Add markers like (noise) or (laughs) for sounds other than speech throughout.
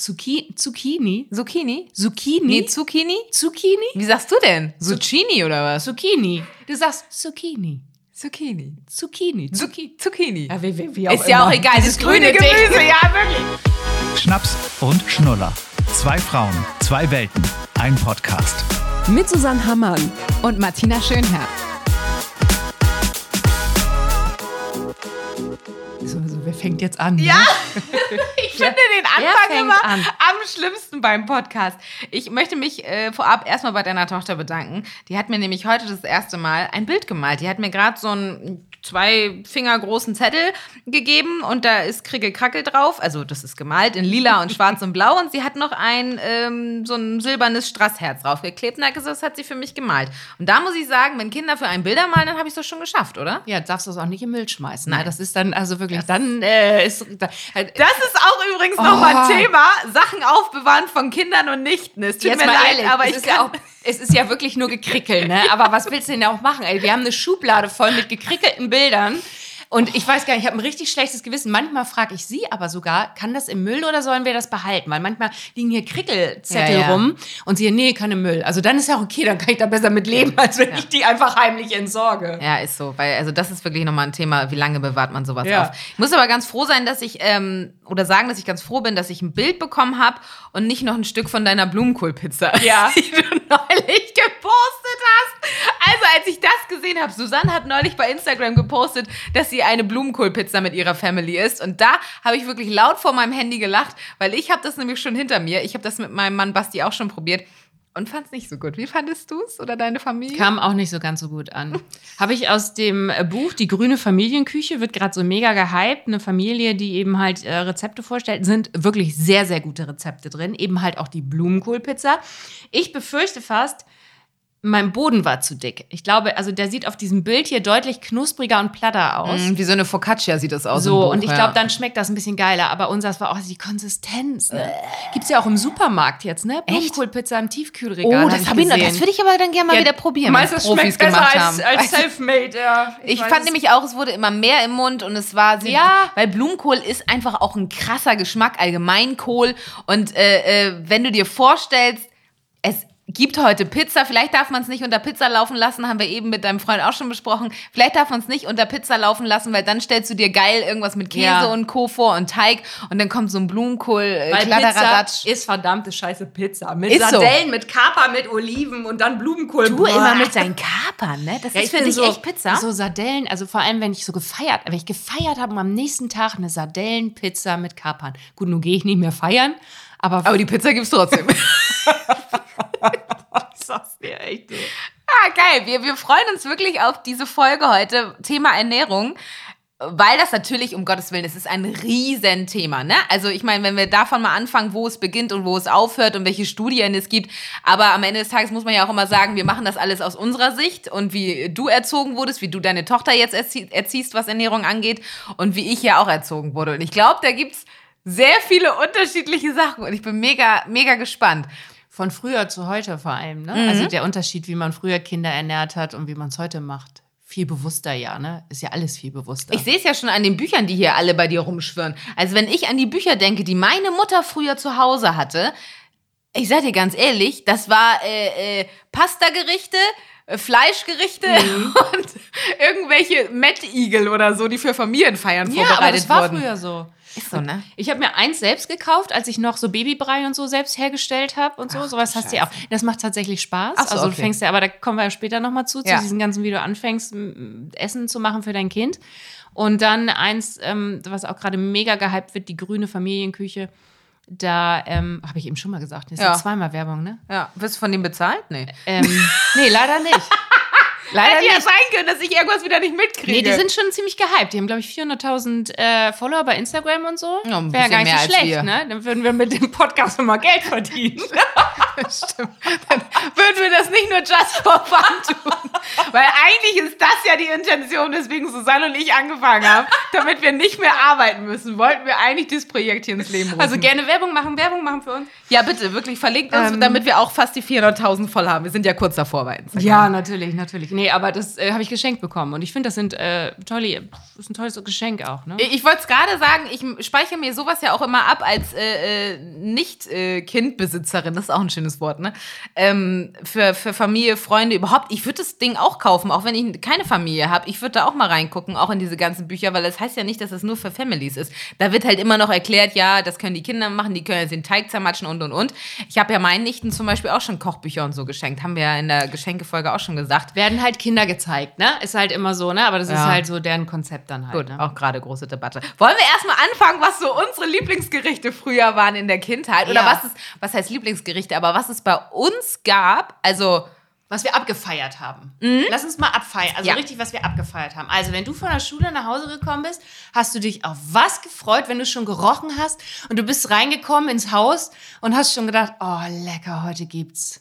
Zucchini? Zucchini? Zucchini? Zucchini? Nee, Zucchini? Zucchini? Wie sagst du denn? Zucchini oder was? Zucchini. Du sagst Zucchini. Zucchini. Zucchini. Zucchini. Zucchini. Ja, wie, wie, wie Ist ja auch egal, das grüne Gemüse, ja, wirklich. Schnaps und Schnuller. Zwei Frauen, zwei Welten, ein Podcast. Mit Susanne Hammann. Und Martina Schönherr. Wer fängt jetzt an? Ja, Ne? (laughs) ich finde den Anfang immer an? am schlimmsten beim Podcast. Ich möchte mich äh, vorab erstmal bei deiner Tochter bedanken. Die hat mir nämlich heute das erste Mal ein Bild gemalt. Die hat mir gerade so einen zwei Finger großen Zettel gegeben und da ist Krickelkrackel drauf. Also das ist gemalt in lila und schwarz und blau und sie hat noch ein ähm, so ein silbernes Strassherz draufgeklebt gesagt, das hat sie für mich gemalt. Und da muss ich sagen, wenn Kinder für einen Bilder malen, dann habe ich es doch schon geschafft, oder? Ja, darfst du es auch nicht im Müll schmeißen. Nein. Ne? Das ist dann, also wirklich, dann äh, ist. Da, Das ist auch übrigens nochmal Oh. Thema. Sachen aufbewahren von Kindern und Nichten. Es tut Jetzt mir mal leid, ehrlich, aber ich ist kann, ja auch, es ist ja wirklich nur gekrickel, ne? Aber was willst du denn auch machen? Ey, wir haben eine Schublade voll mit gekrickelten Bildern. Und ich weiß gar nicht, ich habe ein richtig schlechtes Gewissen. Manchmal frage ich sie aber sogar, kann das im Müll oder sollen wir das behalten? Weil manchmal liegen hier Krickelzettel Ja, ja. rum und sie, nee, kann im Müll. Also dann ist ja auch okay, dann kann ich da besser mit leben, als wenn ich die einfach heimlich entsorge. Ja, ist so. Weil, also das ist wirklich nochmal ein Thema, wie lange bewahrt man sowas Ja. auf. Ich muss aber ganz froh sein, dass ich, ähm, oder sagen, dass ich ganz froh bin, dass ich ein Bild bekommen habe und nicht noch ein Stück von deiner Blumenkohlpizza, Ja. (laughs) die du neulich gepostet hast. Also als ich das gesehen habe, Susanne hat neulich bei Instagram gepostet, dass sie eine Blumenkohlpizza mit ihrer Family isst. Und da habe ich wirklich laut vor meinem Handy gelacht, weil ich habe das nämlich schon hinter mir. Ich habe das mit meinem Mann Basti auch schon probiert. Und fand es nicht so gut. Wie fandest du es oder deine Familie? Kam auch nicht so ganz so gut an. Habe ich aus dem äh, Buch Die grüne Familienküche, wird gerade so mega gehypt. Eine Familie, die eben halt äh, Rezepte vorstellt, sind wirklich sehr, sehr gute Rezepte drin. Eben halt auch die Blumenkohlpizza. Ich befürchte fast, mein Boden war zu dick. Ich glaube, also der sieht auf diesem Bild hier deutlich knuspriger und platter aus. Mm, Wie so eine Focaccia sieht das aus. So, Buch, und ich ja. glaube, dann schmeckt das ein bisschen geiler. Aber unseres war auch die Konsistenz. Ne? Gibt's ja auch im Supermarkt jetzt, ne? Blumenkohlpizza im Tiefkühlregal. Oh, das habe ich noch. Das würde ich aber dann gerne mal Ja, wieder probieren, das Profis schmeckt besser gemacht als, haben. als Selfmade, ja. ich weiß fand nämlich auch, es wurde immer mehr im Mund und es war sie, Ja. weil Blumenkohl ist einfach auch ein krasser Geschmack, allgemein Kohl. Und äh, äh, wenn du dir vorstellst, es gibt heute Pizza, vielleicht darf man es nicht unter Pizza laufen lassen, haben wir eben mit deinem Freund auch schon besprochen. Vielleicht darf man es nicht unter Pizza laufen lassen, weil dann stellst du dir geil irgendwas mit Käse Ja. und Co. vor und Teig und dann kommt so ein Blumenkohl, äh, Weil. Pizza ist verdammte scheiße Pizza. Mit Ist so. Sardellen, mit Kaper, mit Oliven und dann Blumenkohl. Du Boah. immer mit seinen Kapern, ne? Das Ja, ist für dich so, echt Pizza. So Sardellen, also vor allem, wenn ich so gefeiert, wenn ich gefeiert habe und am nächsten Tag eine Sardellenpizza mit Kapern. Gut, nun gehe ich nicht mehr feiern, aber, aber die Pizza gibt's trotzdem. (laughs) (laughs) sag's dir echt so. Ah, geil. Wir, wir freuen uns wirklich auf diese Folge heute. Thema Ernährung. Weil das natürlich, um Gottes Willen, es ist ein Riesenthema, ne? Also ich meine, wenn wir davon mal anfangen, wo es beginnt und wo es aufhört und welche Studien es gibt, aber am Ende des Tages muss man ja auch immer sagen, wir machen das alles aus unserer Sicht und wie du erzogen wurdest, wie du deine Tochter jetzt erzie erziehst, was Ernährung angeht und wie ich ja auch erzogen wurde. Und ich glaube, da gibt's sehr viele unterschiedliche Sachen und ich bin mega, mega gespannt. Von früher zu heute vor allem, ne? Mhm. Also der Unterschied, wie man früher Kinder ernährt hat und wie man es heute macht. Viel bewusster, ja, ne? Ist ja alles viel bewusster. Ich sehe es ja schon an den Büchern, die hier alle bei dir rumschwirren. Also wenn ich an die Bücher denke, die meine Mutter früher zu Hause hatte, ich sag dir ganz ehrlich, das war äh, äh, Pastagerichte, äh, Fleischgerichte (laughs) und irgendwelche Mettigel oder so, die für Familienfeiern ja, vorbereitet aber das war wurden. früher so. Ist so, ne? Ich habe mir eins selbst gekauft, als ich noch so Babybrei und so selbst hergestellt habe und so. Sowas hast du ja auch. Das macht tatsächlich Spaß. Ach so, also du okay. fängst ja, aber da kommen wir ja später nochmal zu, Ja. zu diesen ganzen, wie du anfängst, Essen zu machen für dein Kind. Und dann eins, ähm, was auch gerade mega gehypt wird, die grüne Familienküche. Da ähm, habe ich eben schon mal gesagt, das ist Ja. ja zweimal Werbung, ne? Ja. Wirst du von dem bezahlt? Nee. Ähm, nee, leider nicht. (laughs) Leider Hätte ja nicht. sein können, dass ich irgendwas wieder nicht mitkriege. Nee, die sind schon ziemlich gehypt. Die haben, glaube ich, 400.000 äh, Follower bei Instagram und so. Ja, ein Wäre gar nicht mehr so schlecht, wir. ne? Dann würden wir mit dem Podcast nochmal Geld verdienen. (laughs) Stimmt. Dann würden wir das nicht nur just for fun tun. Weil eigentlich ist das ja die Intention, weswegen Susanne und ich angefangen haben. Damit wir nicht mehr arbeiten müssen, wollten wir eigentlich dieses Projekt hier ins Leben rufen. Also gerne Werbung machen, Werbung machen für uns. ja, bitte, wirklich verlinkt uns, Ähm. damit wir auch fast die 400.000 voll haben. Wir sind ja kurz davor bei Instagram. Ja, natürlich, natürlich. Nee, aber das äh, habe ich geschenkt bekommen. Und ich finde, das sind äh, tolle, das ist ein tolles Geschenk auch, ne? Ich wollte es gerade sagen, ich speichere mir sowas ja auch immer ab als äh, äh, Nicht-Kindbesitzerin. das ist auch ein schönes Wort, ne? Ähm, für, für Familie, Freunde, überhaupt. Ich würde das Ding auch kaufen, auch wenn ich keine Familie habe. Ich würde da auch mal reingucken, auch in diese ganzen Bücher, weil das heißt ja nicht, dass es nur für Families ist. Da wird halt immer noch erklärt, ja, das können die Kinder machen, die können jetzt den Teig zermatschen und und und. Ich habe ja meinen Nichten zum Beispiel auch schon Kochbücher und so geschenkt. Haben wir ja in der Geschenkefolge auch schon gesagt. Werden halt Kinder gezeigt, ne? Ist halt immer so, ne? Aber das ist Ja. halt so deren Konzept dann halt. Gut, ne? auch gerade große Debatte. Wollen wir erstmal anfangen, was so unsere Lieblingsgerichte früher waren in der Kindheit? Oder Ja. was ist, was heißt Lieblingsgerichte, aber was es bei uns gab, also Was wir abgefeiert haben. Lass uns mal abfeiern. Also Ja. richtig, was wir abgefeiert haben. Also, wenn du von der Schule nach Hause gekommen bist, hast du dich auf was gefreut, wenn du schon gerochen hast und du bist reingekommen ins Haus und hast schon gedacht, oh, lecker, heute gibt's.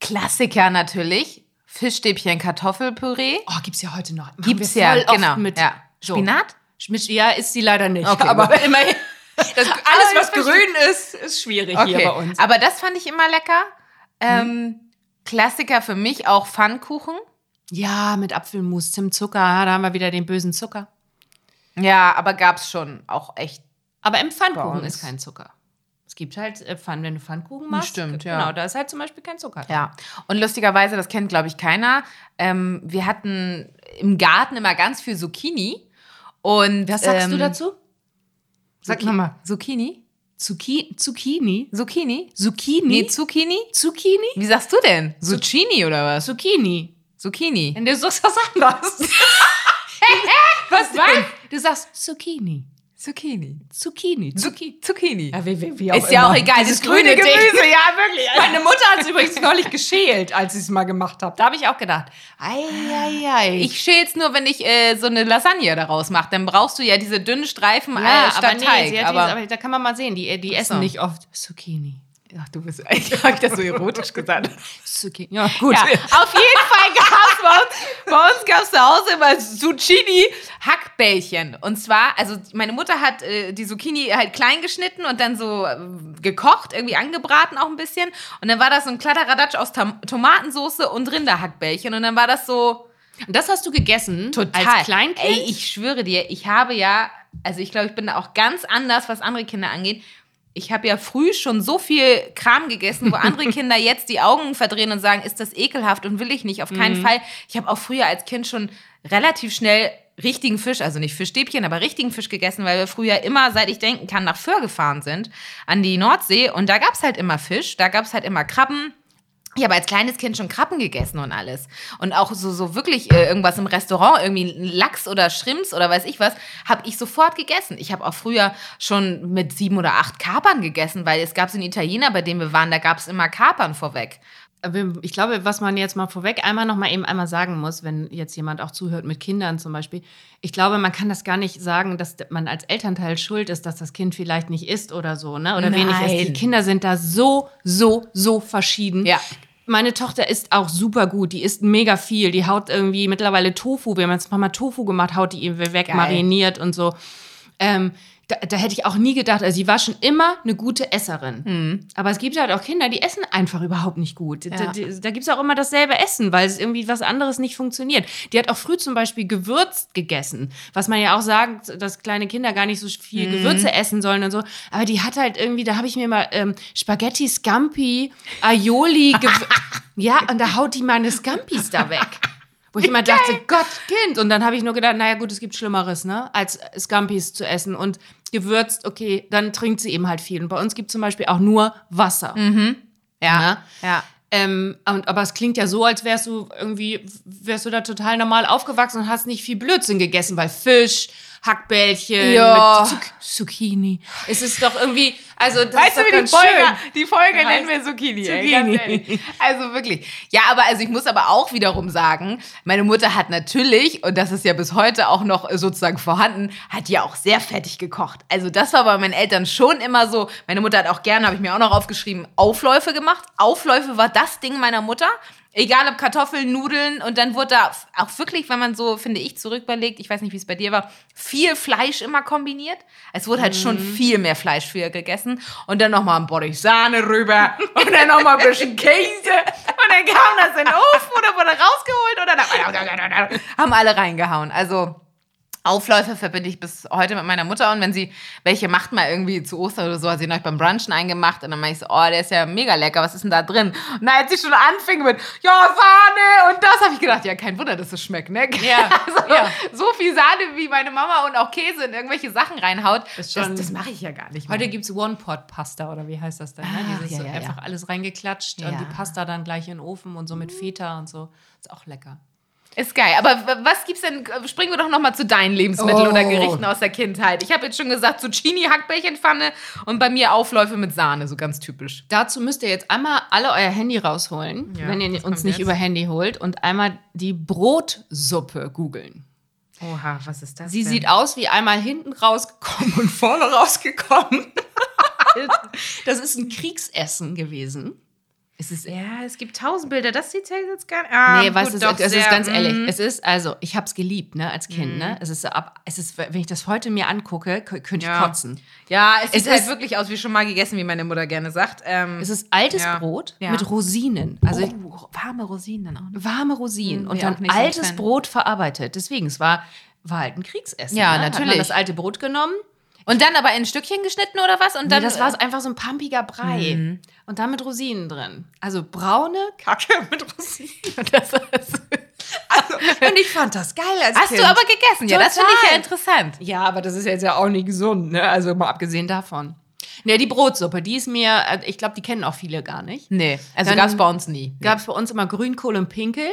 Klassiker natürlich. Fischstäbchen, Kartoffelpüree. Oh, gibt's ja heute noch. Machen Gibt's ja, genau. Mit ja. so. Spinat? Mit, ja, ist sie leider nicht. Okay, aber gut. immerhin. Das, (laughs) alles, was grün ist, ist schwierig hier bei uns. Aber das fand ich immer lecker. Ähm, Klassiker für mich auch Pfannkuchen. Ja, mit Apfelmus, Zimtzucker, da haben wir wieder den bösen Zucker. Ja, aber gab's schon auch echt. Aber im Pfannkuchen ist kein Zucker. Es gibt halt äh, Pfann, wenn du Pfannkuchen machst. Stimmt, ja. Genau, da ist halt zum Beispiel kein Zucker. drin. Ja, und lustigerweise, das kennt, glaube ich, keiner. Ähm, wir hatten im Garten immer ganz viel Zucchini. Und Was sagst ähm, du dazu? Sag nochmal. Zucchini? Zucchini? Zucchini? Zucchini? Zucchini? Nee, Zucchini? Zucchini? Wie sagst du denn? Zucchini oder was? Zucchini. Zucchini. Und du sagst was (laughs) anderes. was denn? Du sagst Zucchini. Zucchini. Zucchini. Zucchini. Zucchini. Ja, wie, wie, wie Ist ja auch egal, Dieses das grüne Ding. Gemüse, ja, (laughs) wirklich. Meine Mutter hat es übrigens neulich geschält, als ich es mal gemacht habe. Da habe ich auch gedacht, ei, ei, ei. Ich schäl's nur, wenn ich äh, so eine Lasagne daraus mache. Dann brauchst du ja diese dünnen Streifen ja, äh, aber statt nee, Teig. aber, dieses, aber da kann man mal sehen, die, die essen so. nicht oft Zucchini. Ach, du bist, (laughs) ich hab das so erotisch gesagt. Zucchini. Ja, gut. Ja, auf jeden Fall gab's bei uns, bei uns gab's zu Hause immer Zucchini Hackbällchen. Und zwar, also meine Mutter hat äh, die Zucchini halt klein geschnitten und dann so äh, gekocht, irgendwie angebraten auch ein bisschen. Und dann war das so ein Kladderadatsch aus Tom Tomatensauce und Rinderhackbällchen. Und dann war das so Und das hast du gegessen total. als Kleinkind? Ey, ich schwöre dir, ich habe ja, also ich glaube, ich bin da auch ganz anders, was andere Kinder angeht. Ich habe ja früh schon so viel Kram gegessen, wo andere (laughs) Kinder jetzt die Augen verdrehen und sagen, ist das ekelhaft und will ich nicht, auf keinen Fall. Ich habe auch früher als Kind schon relativ schnell richtigen Fisch, also nicht Fischstäbchen, aber richtigen Fisch gegessen, weil wir früher immer, seit ich denken kann, nach Föhr gefahren sind, an die Nordsee. Und da gab's halt immer Fisch, da gab's halt immer Krabben. Ich habe als kleines Kind schon Krabben gegessen und alles. Und auch so, so wirklich äh, irgendwas im Restaurant, irgendwie Lachs oder Shrimps oder weiß ich was, habe ich sofort gegessen. Ich habe auch früher schon mit sieben oder acht Kapern gegessen, weil es gab so einen Italiener, bei dem wir waren, da gab es immer Kapern vorweg. Ich glaube, was man jetzt mal vorweg einmal noch mal eben einmal sagen muss, wenn jetzt jemand auch zuhört mit Kindern zum Beispiel, ich glaube, man kann das gar nicht sagen, dass man als Elternteil schuld ist, dass das Kind vielleicht nicht isst oder so, ne? Oder wenig isst. Die Nein. Kinder sind da so, so, so verschieden. Ja. Meine Tochter isst auch super gut. Die isst mega viel. Die haut irgendwie mittlerweile Tofu. Wir haben jetzt ein paar Mal Tofu gemacht, haut die irgendwie weg, Geil. mariniert und so. Ähm, da, da hätte ich auch nie gedacht, also sie war schon immer eine gute Esserin. Hm. Aber es gibt halt auch Kinder, die essen einfach überhaupt nicht gut. Da, da, da gibt es auch immer dasselbe Essen, weil es irgendwie was anderes nicht funktioniert. Die hat auch früh zum Beispiel gewürzt gegessen, was man ja auch sagt, dass kleine Kinder gar nicht so viel Gewürze essen sollen und so. Aber die hat halt irgendwie, da habe ich mir mal ähm, Spaghetti Scampi, Aioli, (laughs) ja, und da haut die meine Scampis da weg. Wo ich immer dachte, Gott, Kind. Und dann habe ich nur gedacht, naja gut, es gibt Schlimmeres, ne, als Scampis zu essen. Und gewürzt, okay, dann trinkt sie eben halt viel. Und bei uns gibt es zum Beispiel auch nur Wasser. Ja. Ja. ja. Ähm, und, aber es klingt ja so, als wärst du irgendwie, wärst du da total normal aufgewachsen und hast nicht viel Blödsinn gegessen, weil Fisch Hackbällchen Ja. mit Zuc Zucchini. Es ist doch irgendwie, also das Weißt ist du, doch wie die ganz Folge, schön. die Folge Heißt nennen wir Zucchini, ey, Zucchini. ehrlich. Also wirklich. Ja, aber also ich muss aber auch wiederum sagen, meine Mutter hat natürlich, und das ist ja bis heute auch noch sozusagen vorhanden, hat ja auch sehr fettig gekocht. Also das war bei meinen Eltern schon immer so. Meine Mutter hat auch gerne, habe ich mir auch noch aufgeschrieben, Aufläufe gemacht. Aufläufe war das Ding meiner Mutter. Egal ob Kartoffeln, Nudeln und dann wurde da auch wirklich, wenn man so, finde ich, zurücküberlegt, ich weiß nicht, wie es bei dir war, viel Fleisch immer kombiniert. Es wurde halt schon viel mehr Fleisch früher gegessen und dann nochmal ein Bottich Sahne rüber (laughs) und dann nochmal ein bisschen Käse und dann kam das in den Ofen oder wurde rausgeholt und dann (laughs) haben alle reingehauen. Also Aufläufe verbinde ich bis heute mit meiner Mutter und wenn sie welche macht mal irgendwie zu Ostern oder so, hat sie neulich beim Brunchen eingemacht und dann meine ich so, oh, der ist ja mega lecker, was ist denn da drin? Und als sie schon anfing mit, ja, Sahne und das, habe ich gedacht, ja, kein Wunder, dass es schmeckt, ne? Ja, (laughs) also, ja. So viel Sahne, wie meine Mama und auch Käse in irgendwelche Sachen reinhaut, das, das mache ich ja gar nicht mehr. Heute gibt es One-Pot-Pasta oder wie heißt das denn? Ne? Ah, Dieses ja, so ja, ja. einfach alles reingeklatscht und die Pasta dann gleich in den Ofen und so mit Feta und so. Ist auch lecker. Ist geil. Aber was gibt's denn? Springen wir doch noch mal zu deinen Lebensmitteln Oh. oder Gerichten aus der Kindheit. Ich habe jetzt schon gesagt, Zucchini, Hackbällchenpfanne und bei mir Aufläufe mit Sahne, so ganz typisch. Dazu müsst ihr jetzt einmal alle euer Handy rausholen, Ja, wenn ihr uns nicht jetzt? über Handy holt und einmal die Brotsuppe googeln. Oha, was ist das? Sie sieht aus wie einmal hinten rausgekommen und vorne rausgekommen. (laughs) das ist ein Kriegsessen gewesen. Es ist Ja, es gibt tausend Bilder. Das sieht jetzt gar nicht. Ah, Nee, weißt gut, du, doch es ist sehr, ganz ehrlich. mm. Es ist, also, ich habe es geliebt, ne, als Kind, ne? Es ist ab, es ist, wenn ich das heute mir angucke, könnte ich Ja. kotzen. Ja, es, Es sieht halt ist- wirklich aus wie schon mal gegessen, wie meine Mutter gerne sagt. Ähm, Es ist altes Ja. Brot Ja. mit Rosinen. Also oh, warme Rosinen dann auch. Ne? warme Rosinen Hm, und dann nicht so altes. Brot verarbeitet. Deswegen, es war, war halt ein Kriegsessen. Ja, ne? Hat man natürlich. das alte Brot genommen. Und dann aber in Stückchen geschnitten oder was? Und Nee, dann das war einfach so ein pampiger Brei. Mhm. Und da mit Rosinen drin. Also braune Kacke (laughs) mit Rosinen. (laughs) Das ist, also, und ich fand das geil als Hast kind. du aber gegessen? Ja, das finde ich ja interessant. Ja, aber das ist jetzt ja auch nicht gesund, ne? Also mal abgesehen davon. Ne, die Brotsuppe, die ist mir, äh, ich glaube, die kennen auch viele gar nicht. Nee, also Dann gab es bei uns nie. Gab es bei uns immer Grünkohl und Pinkel.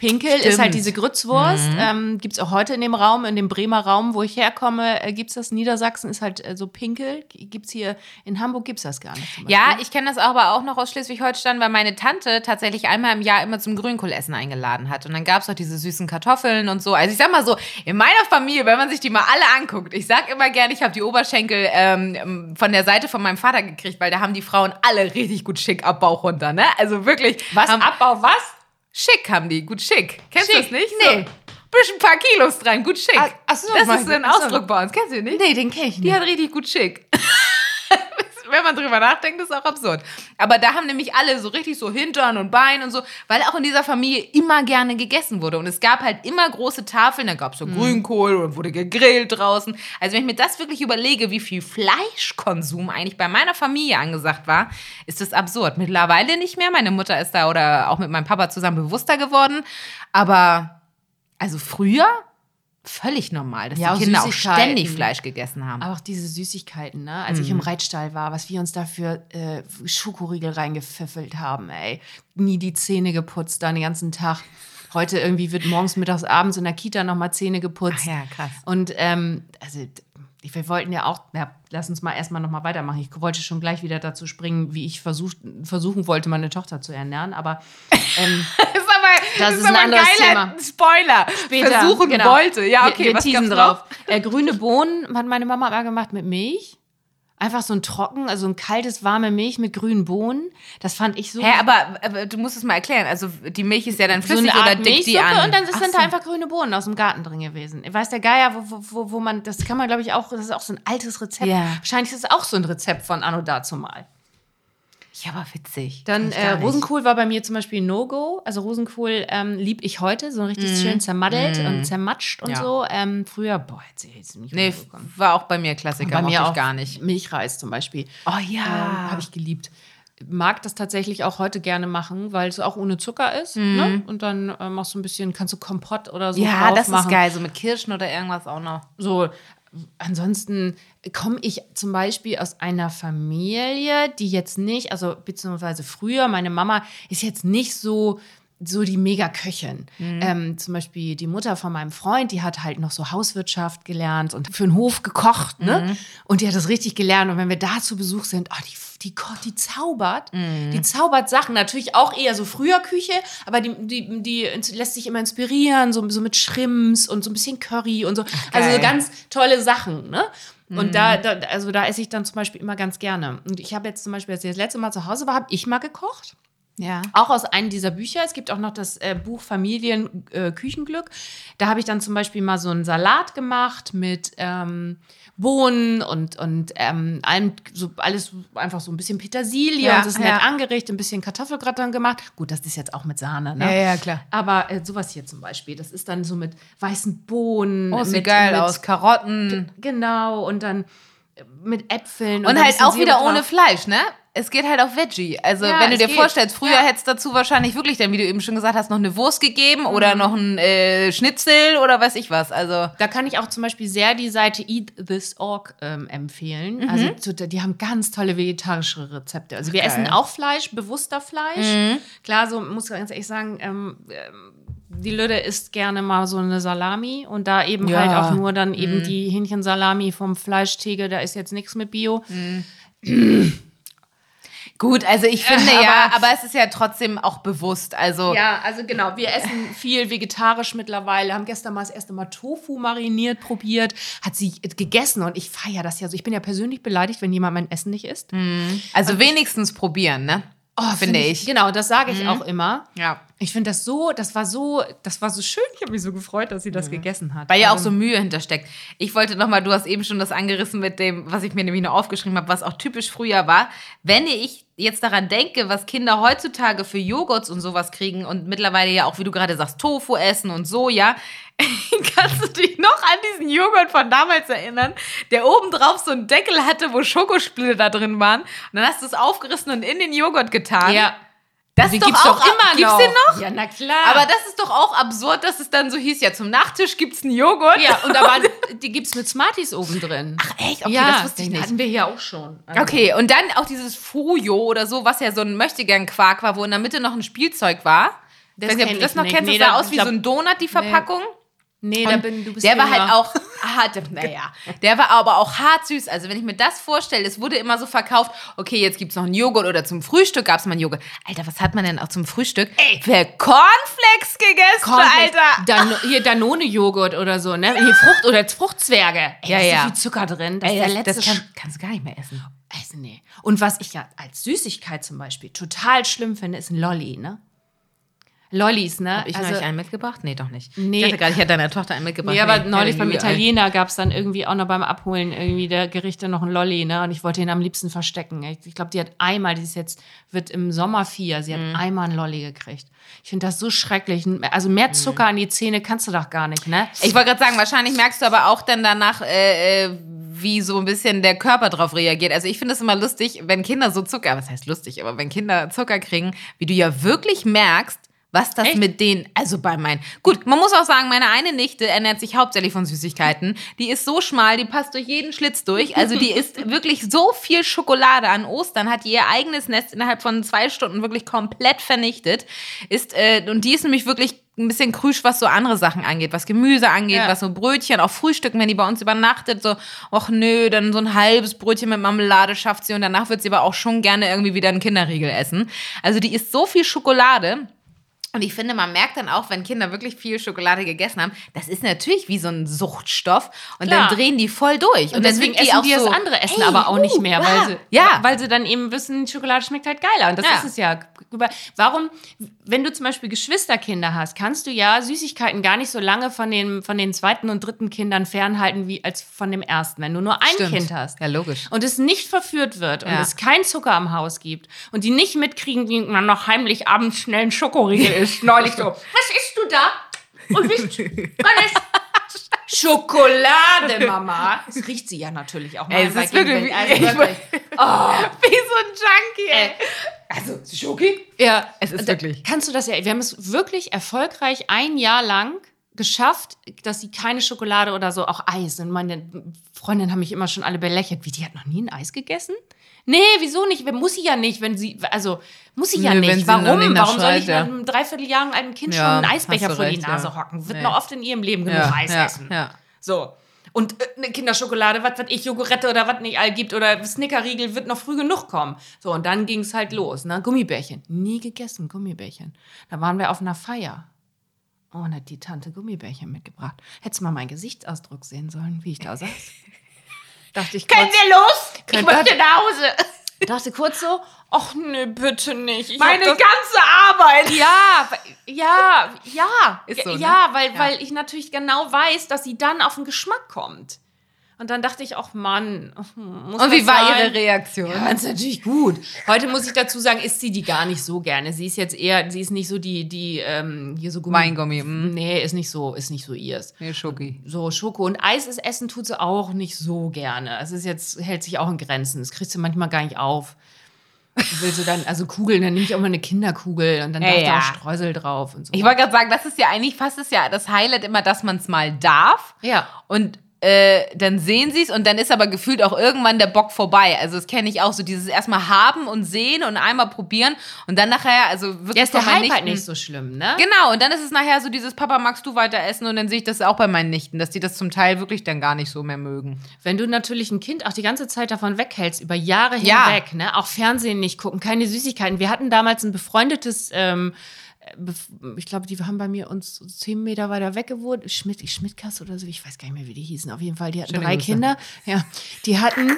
Pinkel Stimmt. ist halt diese Grützwurst. Ähm, gibt es auch heute in dem Raum, in dem Bremer Raum, wo ich herkomme, äh, gibt es das. Niedersachsen ist halt äh, so Pinkel. Gibt es hier, in Hamburg gibt es das gar nicht. Ja, ich kenne das aber auch noch aus Schleswig-Holstein, weil meine Tante tatsächlich einmal im Jahr immer zum Grünkohlessen eingeladen hat. Und dann gab es auch diese süßen Kartoffeln und so. Also ich sag mal so, in meiner Familie, wenn man sich die mal alle anguckt, ich sag immer gerne, ich habe die Oberschenkel ähm, von der Seite von meinem Vater gekriegt, weil da haben die Frauen alle richtig gut schick ab Bauch runter, ne? Also wirklich. Was? Abbau was? Schick haben die, gut schick. Kennst du das nicht? Nee. So, bisschen paar Kilos dran, gut schick. Ah, ach so, das ist so ein ach so. Ausdruck bei uns. Kennst du den nicht? Nee, den kenne ich Die nicht. hat richtig gut schick. Wenn man drüber nachdenkt, ist auch absurd. Aber da haben nämlich alle so richtig so Hintern und Bein und so, weil auch in dieser Familie immer gerne gegessen wurde. Und es gab halt immer große Tafeln, da gab es so Grünkohl und wurde gegrillt draußen. Also wenn ich mir das wirklich überlege, wie viel Fleischkonsum eigentlich bei meiner Familie angesagt war, ist das absurd. Mittlerweile nicht mehr. Meine Mutter ist da oder auch mit meinem Papa zusammen bewusster geworden. Aber also früher völlig normal, dass Ja, auch die Kinder auch ständig Fleisch gegessen haben. Aber auch diese Süßigkeiten, ne? Als ich Mhm. im Reitstall war, was wir uns da für äh, Schokoriegel reingepfiffelt haben, ey. Nie die Zähne geputzt, da den ganzen Tag. Heute irgendwie wird morgens, mittags, abends in der Kita nochmal Zähne geputzt. Ach ja, krass. Und ähm, also wir wollten ja auch, ja, lass uns mal erstmal nochmal weitermachen. Ich wollte schon gleich wieder dazu springen, wie ich versucht, versuchen wollte, meine Tochter zu ernähren. Aber ähm, Das (laughs) ist aber, Das ist ein aber anderes geiler Thema. Spoiler. später, Versuchen genau. wollte. Ja, Wir- okay, wir was teasen gab's drauf. Äh, grüne Bohnen hat meine Mama immer gemacht mit Milch. Einfach so ein trocken, also ein kaltes, warme Milch mit grünen Bohnen. Das fand ich so. Hä, aber, aber du musst es mal erklären. Also die Milch ist ja dann so flüssig Art oder dick die Milchsuppe an? und dann Ach sind so. da einfach grüne Bohnen aus dem Garten drin gewesen. Weiß der Geier, wo, wo- wo, wo man, das kann man glaube ich auch, das ist auch so ein altes Rezept. Ja. Wahrscheinlich ist es auch so ein Rezept von Anno dazu mal. Ja, aber witzig. Dann ich äh. Rosenkohl war bei mir zum Beispiel No-Go. Also Rosenkohl ähm, lieb ich heute, so richtig schön zermaddelt und zermatscht und Mhm. Ja. so. Ähm, früher, boah, jetzt jetzt nicht Nee, war auch bei mir Klassiker. bei mir ich auch gar nicht. Milchreis zum Beispiel. Oh ja. Ähm, Habe ich geliebt. Mag das tatsächlich auch heute gerne machen, weil es auch ohne Zucker ist. Mhm. Ne? Und dann äh, machst du ein bisschen, kannst du Kompott oder so ja, das ist machen. geil. So mit Kirschen oder irgendwas auch noch. So, ansonsten komme ich zum Beispiel aus einer Familie, die jetzt nicht, also beziehungsweise früher, meine Mama ist jetzt nicht so so die Mega-Köchin. Mhm. Ähm, zum Beispiel die Mutter von meinem Freund, die hat halt noch so Hauswirtschaft gelernt und für den Hof gekocht, ne? Mhm. Und die hat das richtig gelernt. Und wenn wir da zu Besuch sind, oh, die, die, die zaubert. Mhm. Die zaubert Sachen. Natürlich auch eher so früher Küche, aber die, die, die lässt sich immer inspirieren, so, so mit Shrimps und so ein bisschen Curry und so. also so ganz tolle Sachen, ne? Und Mhm. da, da, also da esse ich dann zum Beispiel immer ganz gerne. Und ich habe jetzt zum Beispiel, als ich das letzte Mal zu Hause war, habe ich mal gekocht. Ja. Auch aus einem dieser Bücher. Es gibt auch noch das äh, Buch Familien äh, Küchenglück. Da habe ich dann zum Beispiel mal so einen Salat gemacht mit ähm, Bohnen und, und ähm, allem, so alles einfach so ein bisschen Petersilie Ja, und das nett ja. angerichtet, ein bisschen Kartoffelgratin gemacht. Gut, das ist jetzt auch mit Sahne, ne? Ja, ja, klar. Aber äh, sowas hier zum Beispiel, das ist dann so mit weißen Bohnen. Oh, sieht mit, geil mit, aus. Karotten. Genau, und dann äh, mit Äpfeln. Und ein halt auch wieder Sirup ohne drauf. Fleisch, ne? Es geht halt auf Veggie. Also, Ja, wenn du dir geht. vorstellst, früher Ja. hätte es dazu wahrscheinlich wirklich dann, wie du eben schon gesagt hast, noch eine Wurst gegeben Mhm. oder noch ein äh, Schnitzel oder weiß ich was. Also, Da kann ich auch zum Beispiel sehr die Seite eatthisorg ähm, empfehlen. Mhm. Also die haben ganz tolle vegetarische Rezepte. Also wir Geil. essen auch Fleisch, bewusster Fleisch. Mhm. Klar, so muss ich ganz ehrlich sagen, ähm, ähm, die Lüde isst gerne mal so eine Salami und da eben Ja. halt auch nur dann Mhm. eben die Hähnchensalami vom Fleischtegel, da ist jetzt nichts mit Bio. (clears throat) gut, also ich (laughs) finde ja, aber- es ist ja trotzdem auch bewusst. Also, Ja, also genau, wir essen viel vegetarisch mittlerweile, haben gestern mal das erste Mal Tofu mariniert probiert, hat sie gegessen und ich feiere das ja so. Ich bin ja persönlich beleidigt, wenn jemand mein Essen nicht isst. also wenigstens probieren, ne? Oh, finde ich. Genau, das sage ich auch immer. Ja. Ich finde das so, das war so, das war so schön. Ich habe mich so gefreut, dass sie das gegessen hat. Weil ja auch Also, so Mühe hintersteckt. Ich wollte nochmal, du hast eben schon das angerissen mit dem, was ich mir nämlich noch aufgeschrieben habe, was auch typisch früher war. Wenn ich jetzt daran denke, was Kinder heutzutage für Joghurts und sowas kriegen und mittlerweile ja auch, wie du gerade sagst, Tofu essen und Soja, (laughs) kannst du dich noch an diesen Joghurt von damals erinnern, der obendrauf so einen Deckel hatte, wo Schokosplitter da drin waren. Und dann hast du es aufgerissen und in den Joghurt getan. Ja, das ist doch gibt's auch doch immer gibt's noch. den noch? Ja, na klar. Aber das ist doch auch absurd, dass es dann so hieß, ja, zum Nachtisch gibt's einen Joghurt. ja, und aber (laughs) die gibt's mit Smarties oben drin. Ach echt? Okay, ja, das wusste ich den nicht. hatten wir hier auch schon. Also, Okay, und dann auch dieses Fujo oder so, was ja so ein Möchtegern-Quark war, wo in der Mitte noch ein Spielzeug war. Das Ich weiß nicht, ob kenn du das noch nicht. kennst, Nee, das sah da- aus wie ich so ein Donut, die Verpackung. Nee, da Und bin du bist der war halt auch hart, naja, der war aber auch hart süß. Also wenn ich mir das vorstelle, es wurde immer so verkauft, okay, jetzt gibt's noch einen Joghurt oder zum Frühstück gab's mal einen Joghurt. Alter, was hat man denn auch zum Frühstück? Ey, wer Cornflakes gegessen, Cornflakes, Alter. Dan hier Danone-Joghurt oder so, ne? Hier Frucht oder Fruchtzwerge. Ey, Ja, da ist ja. so viel Zucker drin. Das Ey, ist der das, letzte das kann, kannst du gar nicht mehr essen. Also, nee. Und was ich ja als Süßigkeit zum Beispiel total schlimm finde, ist ein Lolli, ne? Lollis, ne? Hab ich euch einen mitgebracht? Nee, doch nicht. Nee. Ich dachte gerade, ich hätte deiner Tochter einen mitgebracht. Ja, aber Nee, neulich beim. Italiener gab es dann irgendwie auch noch beim Abholen irgendwie der Gerichte noch ein Lolli, ne? Und ich wollte ihn am liebsten verstecken. Ich, ich glaube, die hat einmal, die ist jetzt, wird im Sommer vier, sie hat Mhm. einmal ein Lolli gekriegt. Ich finde das so schrecklich. Also mehr Zucker an die Zähne kannst du doch gar nicht, ne? Ich wollte gerade sagen, wahrscheinlich merkst du aber auch dann danach, äh, äh, wie so ein bisschen der Körper drauf reagiert. Also ich finde es immer lustig, wenn Kinder so Zucker, was heißt lustig, aber wenn Kinder Zucker kriegen, wie du ja wirklich merkst, was das Echt? mit denen, also bei meinen, gut, man muss auch sagen, meine eine Nichte ernährt sich hauptsächlich von Süßigkeiten. Die ist so schmal, die passt durch jeden Schlitz durch. Also die isst (laughs) wirklich so viel Schokolade an Ostern, hat ihr eigenes Nest innerhalb von zwei Stunden wirklich komplett vernichtet. Ist, äh, und die ist nämlich wirklich ein bisschen krüsch, was so andere Sachen angeht, was Gemüse angeht, Ja. was so Brötchen, auch Frühstücken, wenn die bei uns übernachtet, so, ach nö, dann so ein halbes Brötchen mit Marmelade schafft sie und danach wird sie aber auch schon gerne irgendwie wieder einen Kinderriegel essen. Also die isst so viel Schokolade. Und ich finde, man merkt dann auch, wenn Kinder wirklich viel Schokolade gegessen haben, das ist natürlich wie so ein Suchtstoff. Und Klar. dann drehen die voll durch. Und deswegen sind essen die das so, andere Essen ey, aber auch nicht uh, mehr, ah, weil sie, ja. weil sie dann eben wissen, Schokolade schmeckt halt geiler. Und das Ja. ist es ja. Warum, wenn du zum Beispiel Geschwisterkinder hast, kannst du ja Süßigkeiten gar nicht so lange von den, von den zweiten und dritten Kindern fernhalten wie als von dem ersten, wenn du nur ein Stimmt. Kind hast. Ja, logisch. Und es nicht verführt wird und Ja. es kein Zucker am Haus gibt und die nicht mitkriegen, wie man noch heimlich abends schnell einen Schokoriegel (laughs) isst. Neulich so, was isst du da? Und ich Schokolade, Mama. Das riecht sie ja natürlich auch mal. Ey, es ist wirklich wie- also ich wirklich. (laughs) Wie so ein Junkie, ey. Äh, also, Schoki? Ja. Es ist Da- wirklich- Kannst du das ja, wir haben es wirklich erfolgreich ein Jahr lang geschafft, dass sie keine Schokolade oder so, auch Eis. Und meine Freundinnen haben mich immer schon alle belächelt. Wie, die hat noch nie ein Eis gegessen? Nee, wieso nicht? Muss sie ja nicht, wenn sie, also muss sie ja Nee, nicht. Warum? Warum soll ich ja. einem Dreivierteljahr einem Kind Ja, schon einen Eisbecher vor die recht, Nase ja. hocken? Wird Nee. noch oft in ihrem Leben genug Eis essen. So. Und äh, eine Kinderschokolade, was ich, Jogurette oder was nicht all gibt oder Snickerriegel wird noch früh genug kommen. So, und dann ging es halt los, ne? Gummibärchen. Nie gegessen, Gummibärchen. Da waren wir auf einer Feier. Oh, und hat die Tante Gummibärchen mitgebracht. Hättest mal meinen Gesichtsausdruck sehen sollen, wie ich da saß. (laughs) Dachte ich kurz, wir los? Ich möchte nach Hause. dachte kurz so, ach nee, bitte nicht. Ich Meine ganze Arbeit. ja, ja, ja, Ist so, ne? ja, weil, Ja. weil ich natürlich genau weiß, dass sie dann auf den Geschmack kommt. Und dann dachte ich, ach Mann, muss Und wie war sein? ihre Reaktion? Ja, ist natürlich gut. Heute muss ich dazu sagen, isst sie die gar nicht so gerne. Sie ist jetzt eher, sie ist nicht so die, die ähm, hier so Gummi. Weingummi, mm. Nee, ist nicht so, ist nicht so ihrs. Nee, Schoki. So Schoko und Eis ist essen tut sie auch nicht so gerne. Es ist jetzt hält sich auch in Grenzen. Das kriegt sie manchmal gar nicht auf. Will sie dann also Kugeln, dann nehme ich auch mal eine Kinderkugel und dann Ja, darf da ja. auch Streusel drauf und so. Ich wollte gerade sagen, das ist ja eigentlich fast ist ja das Highlight immer, dass man es mal darf. ja. Und äh, dann sehen sie es und dann ist aber gefühlt auch irgendwann der Bock vorbei. Also das kenne ich auch so, dieses erstmal haben und sehen und einmal probieren und dann nachher, also wirklich Ja, ist der Hype halt Nichten- nicht so schlimm, ne? Genau, und dann ist es nachher so dieses Papa, magst du weiter essen? Und dann sehe ich das auch bei meinen Nichten, dass die das zum Teil wirklich dann gar nicht so mehr mögen. Wenn du natürlich ein Kind auch die ganze Zeit davon weghältst, über Jahre Ja. hinweg, ne? auch Fernsehen nicht gucken, keine Süßigkeiten. Wir hatten damals ein befreundetes, ähm, ich glaube, die haben bei mir uns zehn Meter weiter weg gewohnt, Schmidt, Schmidtkasse oder so, ich weiß gar nicht mehr, wie die hießen. Auf jeden Fall, die hatten Schöne drei Grüße. Kinder. Ja, die hatten,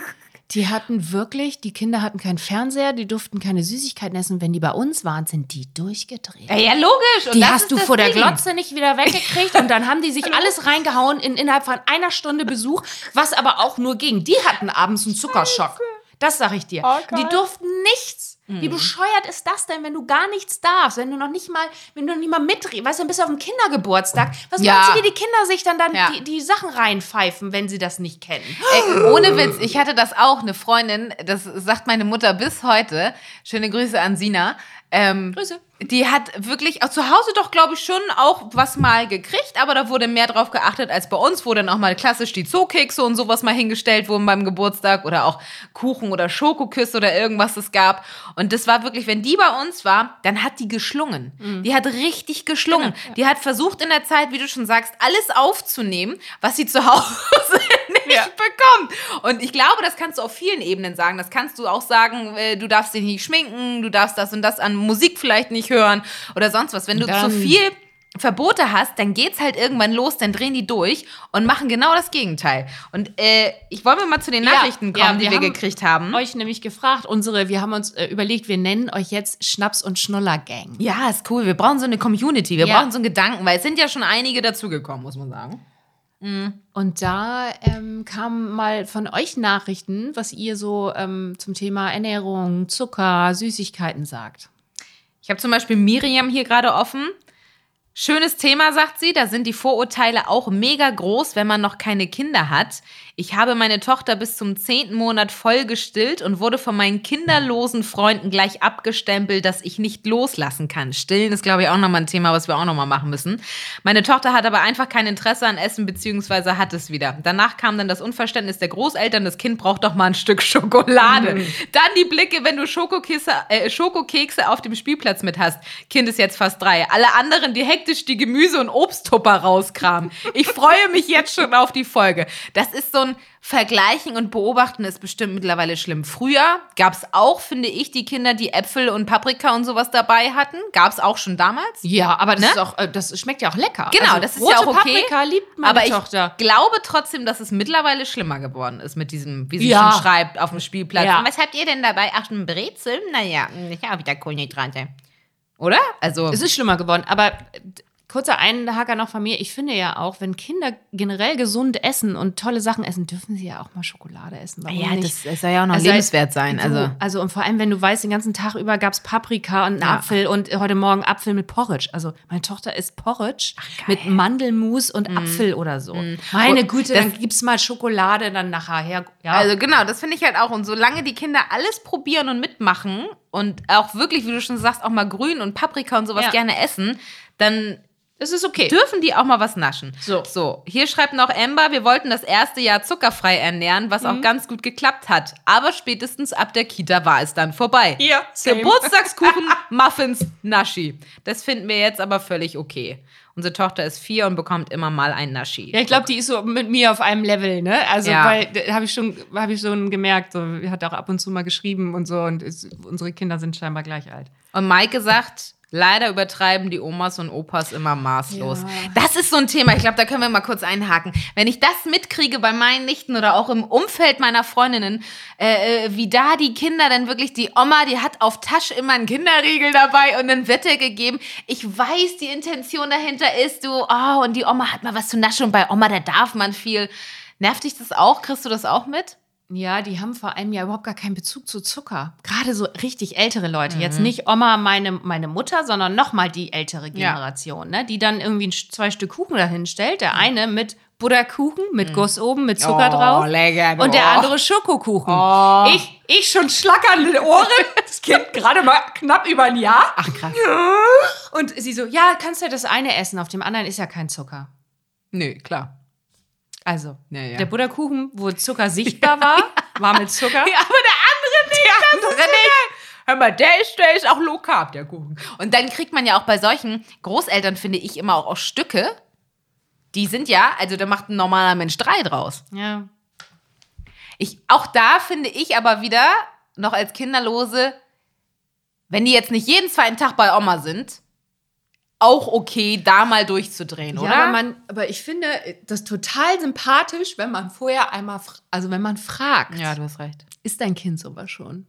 die hatten wirklich, die Kinder hatten keinen Fernseher, die durften keine Süßigkeiten essen. Wenn die bei uns waren, sind die durchgedreht. Ja, ja logisch. Und Die hast du vor der Ding. Glotze nicht wieder weggekriegt und dann haben die sich alles reingehauen in, innerhalb von einer Stunde Besuch, was aber auch nur ging. Die hatten abends einen Zuckerschock. Das sag ich dir. die durften nichts. Wie Mhm. bescheuert ist das denn, wenn du gar nichts darfst, wenn du noch nicht mal, wenn du noch nicht mal mitredest, weißt du, dann bist du auf dem Kindergeburtstag. Was Ja. meinst du, wie die Kinder sich dann, dann Ja. die, die Sachen reinpfeifen, wenn sie das nicht kennen? Ey, ohne Witz, ich hatte das auch, eine Freundin, das sagt meine Mutter bis heute. Schöne Grüße an Sina. Ähm, Grüße. Die hat wirklich auch zu Hause doch, glaube ich, schon auch was mal gekriegt, aber da wurde mehr drauf geachtet als bei uns, wo dann auch mal klassisch die Zookekse und sowas mal hingestellt wurden beim Geburtstag oder auch Kuchen oder Schokoküsse oder irgendwas es gab. Und das war wirklich, wenn die bei uns war, dann hat die geschlungen. Die hat richtig geschlungen. Die hat versucht in der Zeit, wie du schon sagst, alles aufzunehmen, was sie zu Hause nicht bekommt. Und ich glaube, das kannst du auf vielen Ebenen sagen. Das kannst du auch sagen, äh, du darfst dich nicht schminken, du darfst das und das an Musik vielleicht nicht hören oder sonst was. Wenn du Dann- zu viel Verbote hast, dann geht's halt irgendwann los, dann drehen die durch und machen genau das Gegenteil. Und äh, ich wollte mal zu den Ja, Nachrichten ja, kommen, die wir wir haben gekriegt haben. Euch nämlich gefragt, unsere, wir haben uns äh, überlegt, wir nennen euch jetzt Schnaps- und Schnuller-Gang. Ja, ist cool. Wir brauchen so eine Community. Wir Ja. brauchen so einen Gedanken, weil es sind ja schon einige dazugekommen, muss man sagen. Und da ähm, kamen mal von euch Nachrichten, was ihr so ähm, zum Thema Ernährung, Zucker, Süßigkeiten sagt. Ich habe zum Beispiel Miriam hier gerade offen. Schönes Thema, sagt sie. Da sind die Vorurteile auch mega groß, wenn man noch keine Kinder hat. Ich habe meine Tochter bis zum zehnten Monat voll gestillt und wurde von meinen kinderlosen Freunden gleich abgestempelt, dass ich nicht loslassen kann. Stillen ist, glaube ich, auch nochmal ein Thema, was wir auch nochmal machen müssen. Meine Tochter hat aber einfach kein Interesse an Essen, beziehungsweise hat es wieder. Danach kam dann das Unverständnis der Großeltern, das Kind braucht doch mal ein Stück Schokolade. Dann die Blicke, wenn du Schokokekse, äh, Schokokekse auf dem Spielplatz mit hast. Kind ist jetzt fast drei. Alle anderen, die hektisch die Gemüse- und Obsttupper rauskramen. Ich freue mich jetzt schon auf die Folge. Das ist so ein Vergleichen und Beobachten ist bestimmt mittlerweile schlimm. Früher gab es auch, finde ich, die Kinder, die Äpfel und Paprika und sowas dabei hatten. Gab es auch schon damals. Ja, aber das, Ne? ist auch, äh, das schmeckt ja auch lecker. Genau, Also, das ist ja auch okay. Paprika liebt meine aber ich Tochter. glaube trotzdem, dass es mittlerweile schlimmer geworden ist mit diesem, wie sie Ja. schon schreibt, auf dem Spielplatz. Ja. Und was habt ihr denn dabei? Ach, ein Brezel? Naja, ich habe wieder Kohlenhydrate. Oder? Also, Es ist schlimmer geworden, aber kurzer Einhaker noch von mir. Ich finde ja auch, wenn Kinder generell gesund essen und tolle Sachen essen, dürfen sie ja auch mal Schokolade essen. Warum ja, nicht? das, das soll ja auch noch Also, lebenswert sein. So, Also, also und vor allem, wenn du weißt, den ganzen Tag über gab es Paprika und einen Ja. Apfel und heute Morgen Apfel mit Porridge. Also meine Tochter isst Porridge mit Mandelmus und Apfel oder so. Meine Und Güte, das- dann gibt's mal Schokolade dann nachher her. Ja. Also genau, das finde ich halt auch. Und solange die Kinder alles probieren und mitmachen und auch wirklich, wie du schon sagst, auch mal Grün und Paprika und sowas Ja. gerne essen, dann Das ist okay. Dürfen die auch mal was naschen? So. So, hier schreibt noch Amber, wir wollten das erste Jahr zuckerfrei ernähren, was Mhm. auch ganz gut geklappt hat. Aber spätestens ab der Kita war es dann vorbei. Ja, same. Geburtstagskuchen, (laughs) Muffins, Naschi. Das finden wir jetzt aber völlig okay. Unsere Tochter ist vier und bekommt immer mal ein Naschi. Ja, ich glaube, die ist so mit mir auf einem Level, ne? Also, Ja. weil habe ich schon, habe ich schon gemerkt, so, hat auch ab und zu mal geschrieben und so und ist, unsere Kinder sind scheinbar gleich alt. Und Maike sagt, leider übertreiben die Omas und Opas immer maßlos. Das ist so ein Thema, ich glaube, da können wir mal kurz einhaken. Wenn ich das mitkriege bei meinen Nichten oder auch im Umfeld meiner Freundinnen, äh, äh, wie da die Kinder dann wirklich, die Oma, die hat auf Tasche immer einen Kinderriegel dabei und einen Wetter gegeben. Ich weiß, die Intention dahinter ist, du, oh, und die Oma hat mal was zu naschen und bei Oma, da darf man viel. Nervt dich das auch? Kriegst du das auch mit? Ja, die haben vor allem ja überhaupt gar keinen Bezug zu Zucker. Gerade so richtig ältere Leute. Jetzt nicht Oma, meine, meine Mutter, sondern nochmal die ältere Generation, ne? die dann irgendwie ein, zwei Stück Kuchen dahin stellt. Der eine mit Butterkuchen, mit Guss oben, mit Zucker drauf. lecker. Und der andere Schokokuchen. Ich, ich schon schlackernde Ohren. (laughs) Das Kind gerade mal knapp über ein Jahr. Ach, krass. Und sie so, ja, kannst ja das eine essen, auf dem anderen ist ja kein Zucker. Nö, klar. Also, Ja, ja. der Butterkuchen, wo Zucker sichtbar war, (laughs) war mit Zucker. Ja, aber der andere nicht. Der andere nicht. Hör mal, der ist, der ist auch low carb, der Kuchen. Und dann kriegt man ja auch bei solchen Großeltern, finde ich, immer auch, auch Stücke. Die sind ja, also da macht ein normaler Mensch drei draus. Ja. Ich, auch da finde ich aber wieder, noch als Kinderlose, wenn die jetzt nicht jeden zweiten Tag bei Oma sind, auch okay, da mal durchzudrehen, oder? Ja, aber, man, aber ich finde das total sympathisch, wenn man vorher einmal, also wenn man fragt, ja, du hast recht. ist dein Kind sowas schon?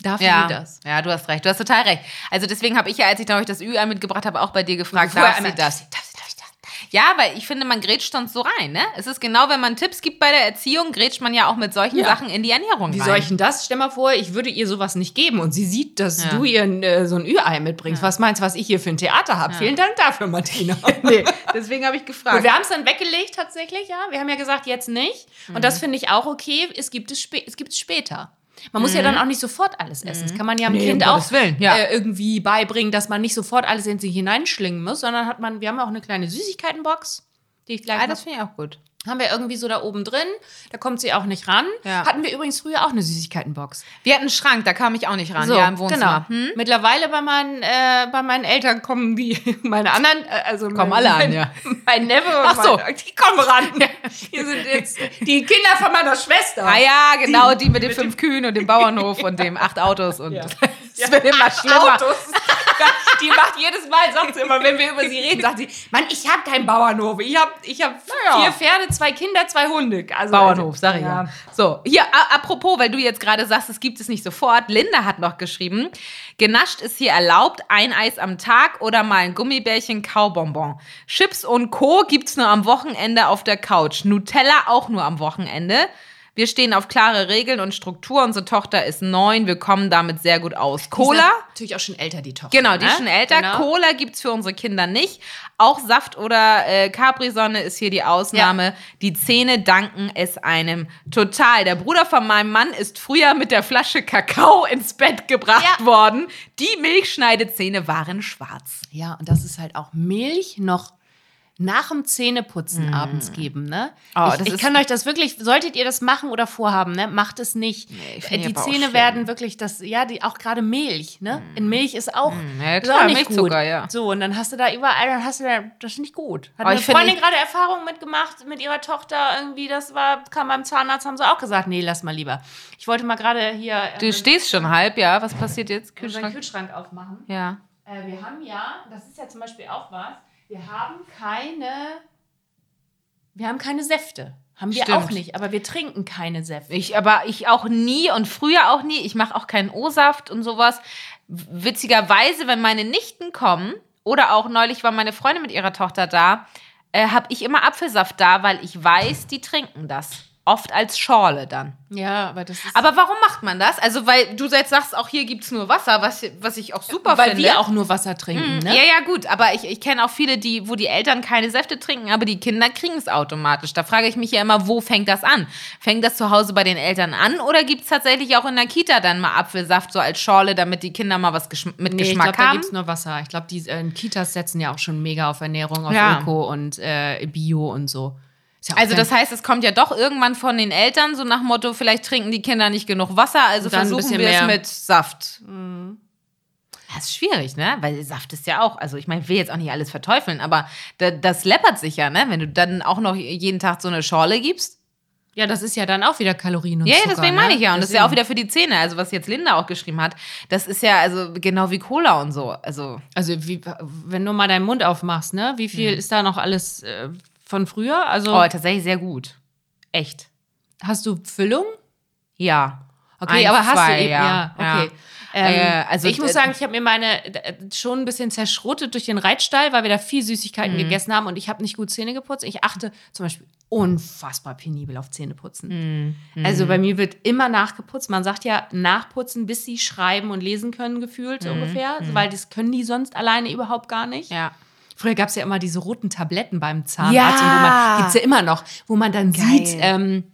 Darf Ja, die das? ja, du hast recht. Du hast total recht. Also deswegen habe ich ja, als ich dann euch das Ü-Ei mitgebracht habe, auch bei dir gefragt, darf sie das? Darf sie, darf sie das? Ja, weil ich finde, man grätscht sonst so rein, ne? Es ist genau, wenn man Tipps gibt bei der Erziehung, grätscht man ja auch mit solchen Ja. Sachen in die Ernährung Wie rein. soll ich denn das? Stell mal vor, ich würde ihr sowas nicht geben und sie sieht, dass Ja. du ihr äh, so ein Ü-Ei mitbringst. Was meinst du, was ich hier für ein Theater habe? Vielen Dank dafür, Martina. (laughs) (laughs) nee, deswegen habe ich Und gefragt. wir haben es dann weggelegt tatsächlich, ja. Wir haben ja gesagt, jetzt nicht. Und das finde ich auch okay. Es gibt es, spä es gibt es später. Man muss ja dann auch nicht sofort alles essen. Das kann man ja dem Nee, Kind um auch ja. äh, irgendwie beibringen, dass man nicht sofort alles in sich hineinschlingen muss, sondern hat man, wir haben auch eine kleine Süßigkeitenbox, die ich gleich Ah, das finde ich auch gut. Haben wir irgendwie so da oben drin. Da kommt sie auch nicht ran. Ja. Hatten wir übrigens früher auch eine Süßigkeitenbox. Wir hatten einen Schrank, da kam ich auch nicht ran. So, ja, im Wohnzimmer. Genau. Hm? Mittlerweile bei meinen, äh, bei meinen Eltern kommen die, (laughs) meine anderen, äh, also Kommen alle an, ja. (laughs) Mein Neffe und Ach so. mein, die kommen ran. Hier sind jetzt die Kinder von meiner Schwester. Ah ja, genau, die, mit den fünf Kühen und dem Bauernhof und dem acht Autos und Ja. (laughs) es wird immer schlimmer. Autos. Die macht jedes Mal, sagt sie immer, wenn wir über sie reden, sagt sie, Mann, ich habe keinen Bauernhof. Ich habe ich hab Naja. vier Pferde, zwei Kinder, zwei Hunde. Also, Bauernhof, sag ich ja. ja. So, hier, apropos, weil du jetzt gerade sagst, es gibt es nicht sofort. Linda hat noch geschrieben, genascht ist hier erlaubt, ein Eis am Tag oder mal ein Gummibärchen Kaubonbon. Chips und Co. gibt's nur am Wochenende auf der Couch. Nutella auch nur am Wochenende. Wir stehen auf klare Regeln und Struktur. Unsere Tochter ist neun. Wir kommen damit sehr gut aus. Die ist Cola? Natürlich auch schon älter, die Tochter. Genau, die ne? ist schon älter. Genau. Cola gibt's für unsere Kinder nicht. Auch Saft oder äh, Capri-Sonne ist hier die Ausnahme. Die Zähne danken es einem total. Der Bruder von meinem Mann ist früher mit der Flasche Kakao ins Bett gebracht Ja. worden. Die Milchschneidezähne waren schwarz. Ja, und das ist halt auch Milch noch nach dem Zähneputzen abends geben, ne? Mm. Oh, ich ich ist- kann euch das wirklich, solltet ihr das machen oder vorhaben, ne? Macht es nicht. ich find die Zähne werden wirklich das, ja, die, auch gerade Milch, ne? In Milch ist auch, Mm. ja, ist klar, auch nicht Milchzucker, gut. ja. So, und dann hast du da überall, dann hast du da, das ist nicht gut. Hat Aber eine Freundin gerade Erfahrungen mitgemacht mit ihrer Tochter, irgendwie, das war, kam beim Zahnarzt, haben sie auch gesagt, nee, lass mal lieber. Ich wollte mal gerade hier Du äh, stehst schon halb, ja? Was passiert jetzt? Kühlschrank? Kühlschrank aufmachen. Ja. Äh, wir haben ja, das ist ja zum Beispiel auch was, wir haben keine, wir haben keine Säfte. Haben wir Stimmt. auch nicht, aber wir trinken keine Säfte. Ich, aber ich auch nie und früher auch nie. Ich mache auch keinen O-Saft und sowas. Witzigerweise, wenn meine Nichten kommen oder auch neulich war meine Freundin mit ihrer Tochter da, äh, habe ich immer Apfelsaft da, weil ich weiß, die trinken das. Oft als Schorle dann. Ja, aber das ist. Aber warum macht man das? Also, weil du jetzt sagst, auch hier gibt es nur Wasser, was, was ich auch super weil finde. wir auch nur Wasser trinken, ne? Ja, ja, gut, aber ich, ich kenne auch viele, die, wo die Eltern keine Säfte trinken, aber die Kinder kriegen es automatisch. Da frage ich mich ja immer, wo fängt das an? Fängt das zu Hause bei den Eltern an oder gibt es tatsächlich auch in der Kita dann mal Apfelsaft so als Schorle, damit die Kinder mal was Geschm mit Nee, ich Geschmack glaube, da haben? gibt es nur Wasser. Ich glaube, die äh, Kitas setzen ja auch schon mega auf Ernährung, auf Ja. Öko und äh, Bio und so. Ja Also das heißt, es kommt ja doch irgendwann von den Eltern, so nach Motto, vielleicht trinken die Kinder nicht genug Wasser, also Dann versuchen wir es mit Saft. Das ist schwierig, ne? Weil Saft ist ja auch, also ich meine, ich will jetzt auch nicht alles verteufeln, aber da, das läppert sich ja, ne? Wenn du dann auch noch jeden Tag so eine Schorle gibst. ja, das ist ja dann auch wieder Kalorien und Ja, ja, Zucker, deswegen ne? meine ich ja. Und das ist ja auch Deswegen. wieder für die Zähne. Also was jetzt Linda auch geschrieben hat, das ist ja also genau wie Cola und so. Also Also, wie, wenn du mal deinen Mund aufmachst, ne? Wie viel ist da noch alles äh, von früher? Also, oh, tatsächlich sehr gut. Echt. hast du Füllung? Ja. Okay, Eins, aber hast zwei, du eben, ja, ja. okay. Ähm, Äh, also, ich muss sagen, ich habe mir meine äh, schon ein bisschen zerschrottet durch den Reitstall, weil wir da viel Süßigkeiten Mhm. gegessen haben und ich habe nicht gut Zähne geputzt. Ich achte zum Beispiel unfassbar penibel auf Zähneputzen. Mhm. Also bei mir wird immer nachgeputzt. Man sagt ja nachputzen, bis sie schreiben und lesen können, gefühlt so ungefähr, weil das können die sonst alleine überhaupt gar nicht. Mhm. Ja. Früher gab es ja immer diese roten Tabletten beim Zahnarzt, Ja. man gibt's ja immer noch, wo man dann Geil. sieht, ähm,